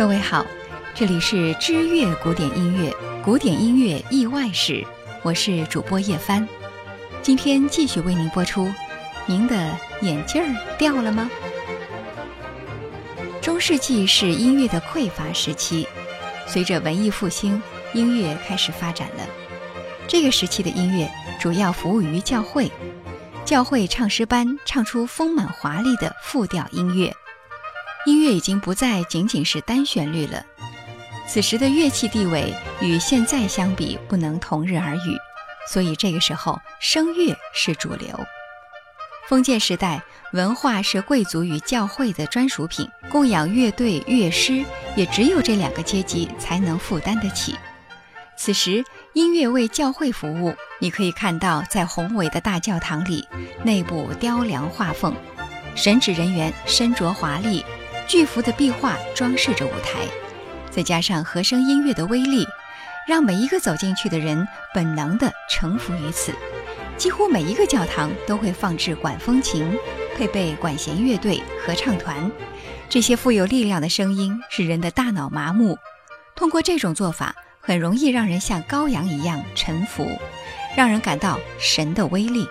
各位好，这里是知乐古典音乐，古典音乐意外史，我是主播叶帆，今天继续为您播出。您的眼镜儿掉了吗？中世纪是音乐的匮乏时期，随着文艺复兴，音乐开始发展了。这个时期的音乐主要服务于教会，教会唱诗班唱出丰满华丽的复调音乐。音乐已经不再仅仅是单旋律了，此时的乐器地位与现在相比不能同日而语，所以这个时候声乐是主流。封建时代，文化是贵族与教会的专属品，供养乐队、乐师也只有这两个阶级才能负担得起。此时，音乐为教会服务，你可以看到在宏伟的大教堂里，内部雕梁画凤，神职人员身着华丽。巨幅的壁画装饰着舞台，再加上和声音乐的威力，让每一个走进去的人本能地臣服于此。几乎每一个教堂都会放置管风琴，配备管弦乐队、合唱团。这些富有力量的声音使人的大脑麻木。通过这种做法，很容易让人像羔羊一样臣服，让人感到神的威力。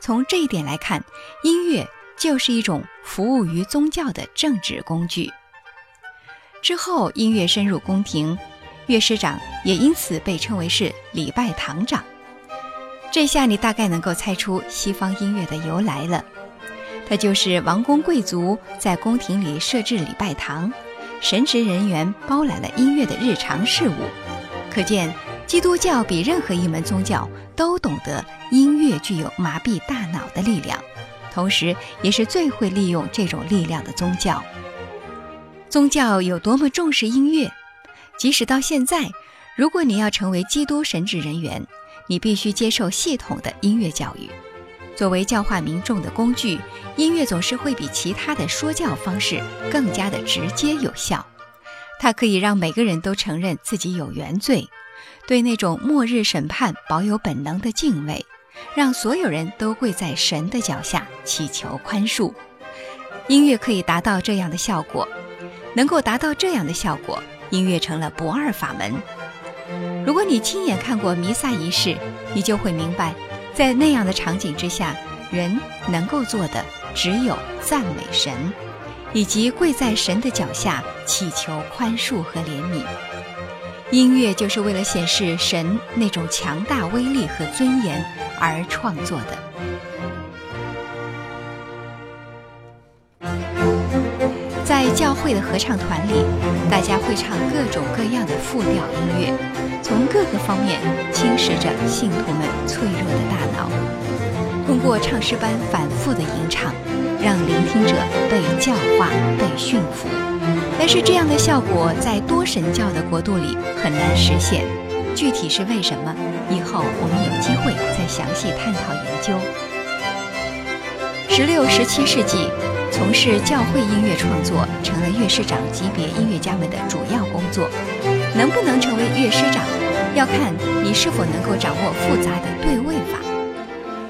从这一点来看，音乐。就是一种服务于宗教的政治工具。之后，音乐深入宫廷，乐师长也因此被称为是礼拜堂长。这下你大概能够猜出西方音乐的由来了，它就是王公贵族在宫廷里设置礼拜堂，神职人员包揽了音乐的日常事务。可见，基督教比任何一门宗教都懂得音乐具有麻痹大脑的力量。同时，也是最会利用这种力量的宗教。宗教有多么重视音乐？即使到现在，如果你要成为基督神职人员，你必须接受系统的音乐教育。作为教化民众的工具，音乐总是会比其他的说教方式更加的直接有效。它可以让每个人都承认自己有原罪，对那种末日审判保有本能的敬畏。让所有人都跪在神的脚下祈求宽恕，音乐可以达到这样的效果。能够达到这样的效果，音乐成了不二法门。如果你亲眼看过弥撒仪式，你就会明白，在那样的场景之下，人能够做的只有赞美神，以及跪在神的脚下祈求宽恕和怜悯。音乐就是为了显示神那种强大威力和尊严。而创作的，在教会的合唱团里，大家会唱各种各样的复调音乐，从各个方面侵蚀着信徒们脆弱的大脑。通过唱诗班反复的吟唱，让聆听者被教化、被驯服。但是这样的效果在多神教的国度里很难实现。具体是为什么？以后我们有机会再详细探讨研究。十六、十七世纪，从事教会音乐创作成了乐师长级别音乐家们的主要工作。能不能成为乐师长，要看你是否能够掌握复杂的对位法。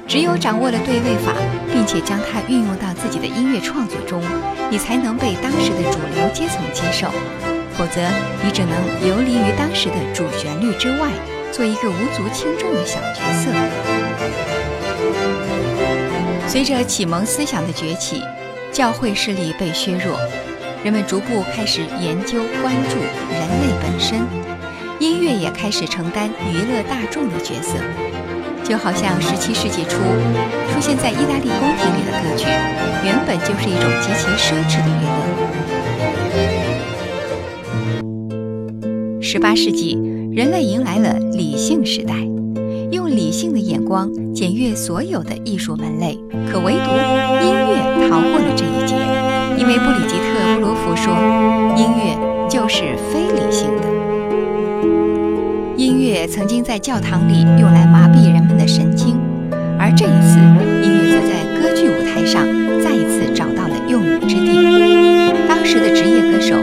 只有掌握了对位法，并且将它运用到自己的音乐创作中，你才能被当时的主流阶层接受。否则，你只能游离于当时的主旋律之外，做一个无足轻重的小角色。随着启蒙思想的崛起，教会势力被削弱，人们逐步开始研究关注人类本身，音乐也开始承担娱乐大众的角色。就好像17世纪初出现在意大利宫廷里的歌剧，原本就是一种极其奢侈的娱乐。十八世纪，人类迎来了理性时代，用理性的眼光检阅所有的艺术门类，可唯独音乐逃过了这一劫。因为布里吉特·布罗夫说，音乐就是非理性的。音乐曾经在教堂里用来麻痹人们的神经，而这一次，音乐则在歌剧舞台上再一次找到了用武之地。当时的职业歌手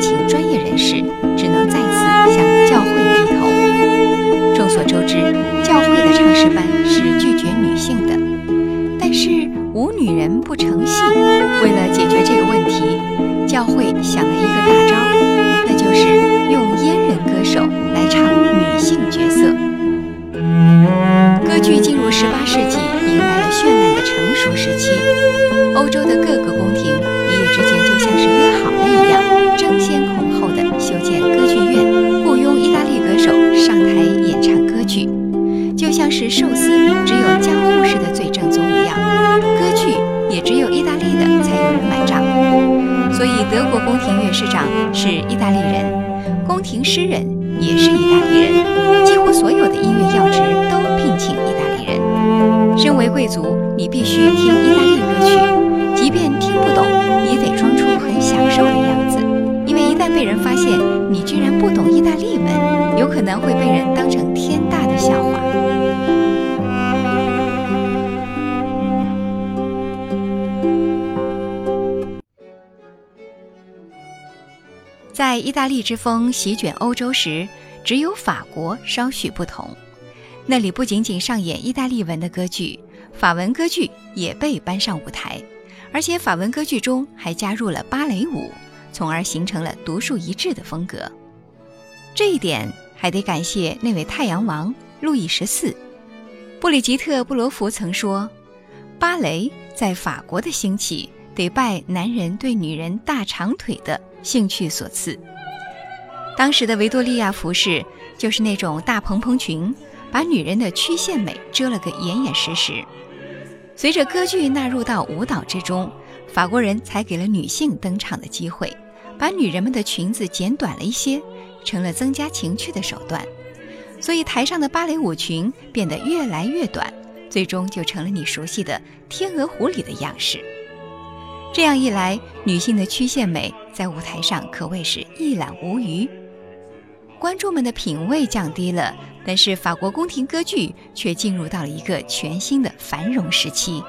请专业人士，只能再次向教会低头。众所周知，教会的唱诗班是拒绝女性的，但是无女人不成戏。为了解决这个问题，教会想了一个大招，那就是用阉人歌手来唱女性角色。歌剧进入十八世纪，迎来了绚烂的成熟时期。欧洲的各个宫廷是意大利人，宫廷诗人也是意大利人，几乎所有的音乐要职都聘请意大利人。身为贵族，你必须听意大利歌曲，即便听不懂，也得装出很享受的样子，因为一旦被人发现你居然不懂意大利文，有可能会被人当成天大的笑话。意大利之风席卷欧洲时，只有法国稍许不同。那里不仅仅上演意大利文的歌剧，法文歌剧也被搬上舞台，而且法文歌剧中还加入了芭蕾舞，从而形成了独树一帜的风格。这一点还得感谢那位太阳王路易十四。布里吉特·布罗福曾说：“芭蕾在法国的兴起，得拜男人对女人大长腿的。”兴趣所赐，当时的维多利亚服饰就是那种大蓬蓬裙，把女人的曲线美遮了个严严实实。随着歌剧纳入到舞蹈之中，法国人才给了女性登场的机会，把女人们的裙子剪短了一些，成了增加情趣的手段。所以台上的芭蕾舞裙变得越来越短，最终就成了你熟悉的天鹅湖里的样式。这样一来，女性的曲线美在舞台上可谓是一览无余。观众们的品味降低了，但是法国宫廷歌剧却进入到了一个全新的繁荣时期。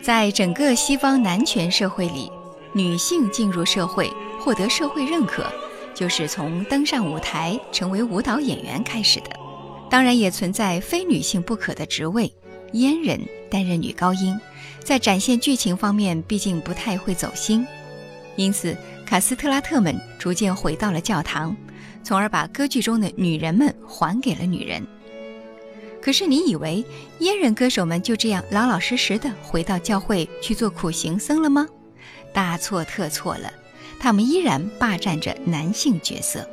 在整个西方男权社会里，女性进入社会、获得社会认可，就是从登上舞台成为舞蹈演员开始的。当然，也存在非女性不可的职位，阉人担任女高音。在展现剧情方面，毕竟不太会走心，因此卡斯特拉特们逐渐回到了教堂，从而把歌剧中的女人们还给了女人。可是，你以为阉人歌手们就这样老老实实的回到教会去做苦行僧了吗？大错特错了，他们依然霸占着男性角色。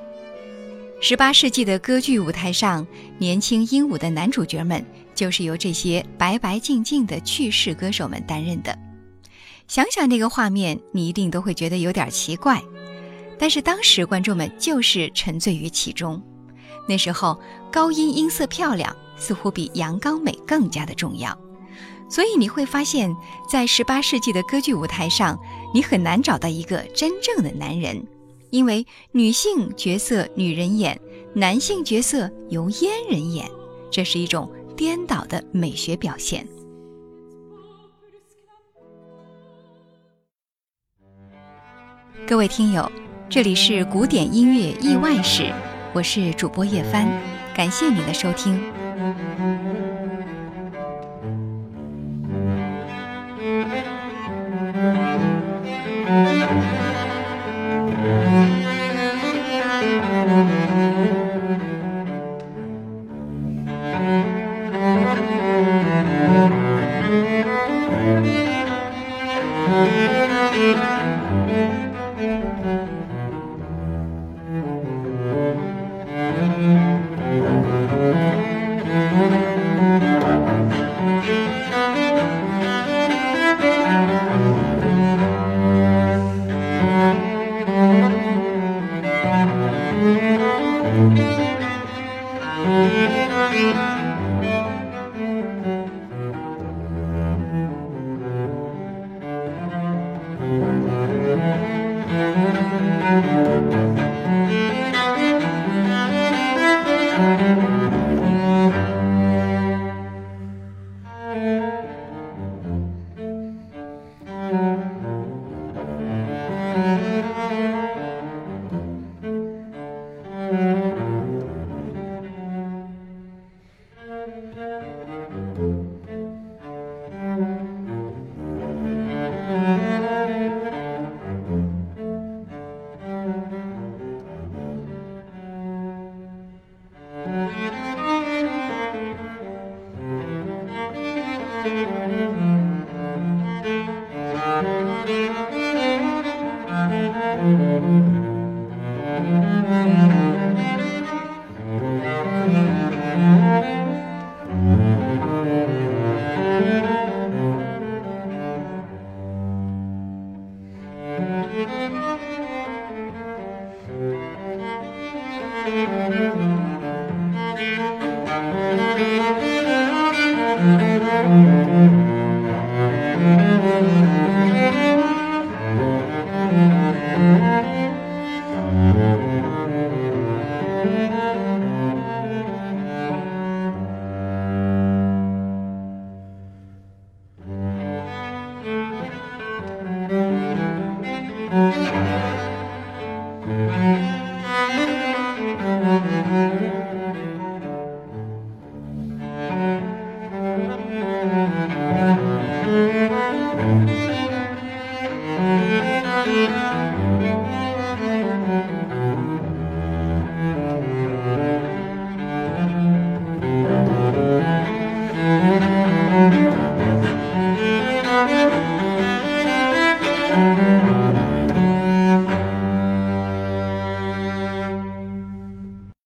十八世纪的歌剧舞台上，年轻英武的男主角们。就是由这些白白净净的去世歌手们担任的。想想那个画面，你一定都会觉得有点奇怪。但是当时观众们就是沉醉于其中。那时候高音音色漂亮，似乎比阳刚美更加的重要。所以你会发现，在十八世纪的歌剧舞台上，你很难找到一个真正的男人，因为女性角色女人演，男性角色由阉人演，这是一种。颠倒的美学表现。各位听友，这里是古典音乐意外史，我是主播叶帆，感谢您的收听。Thank you. Música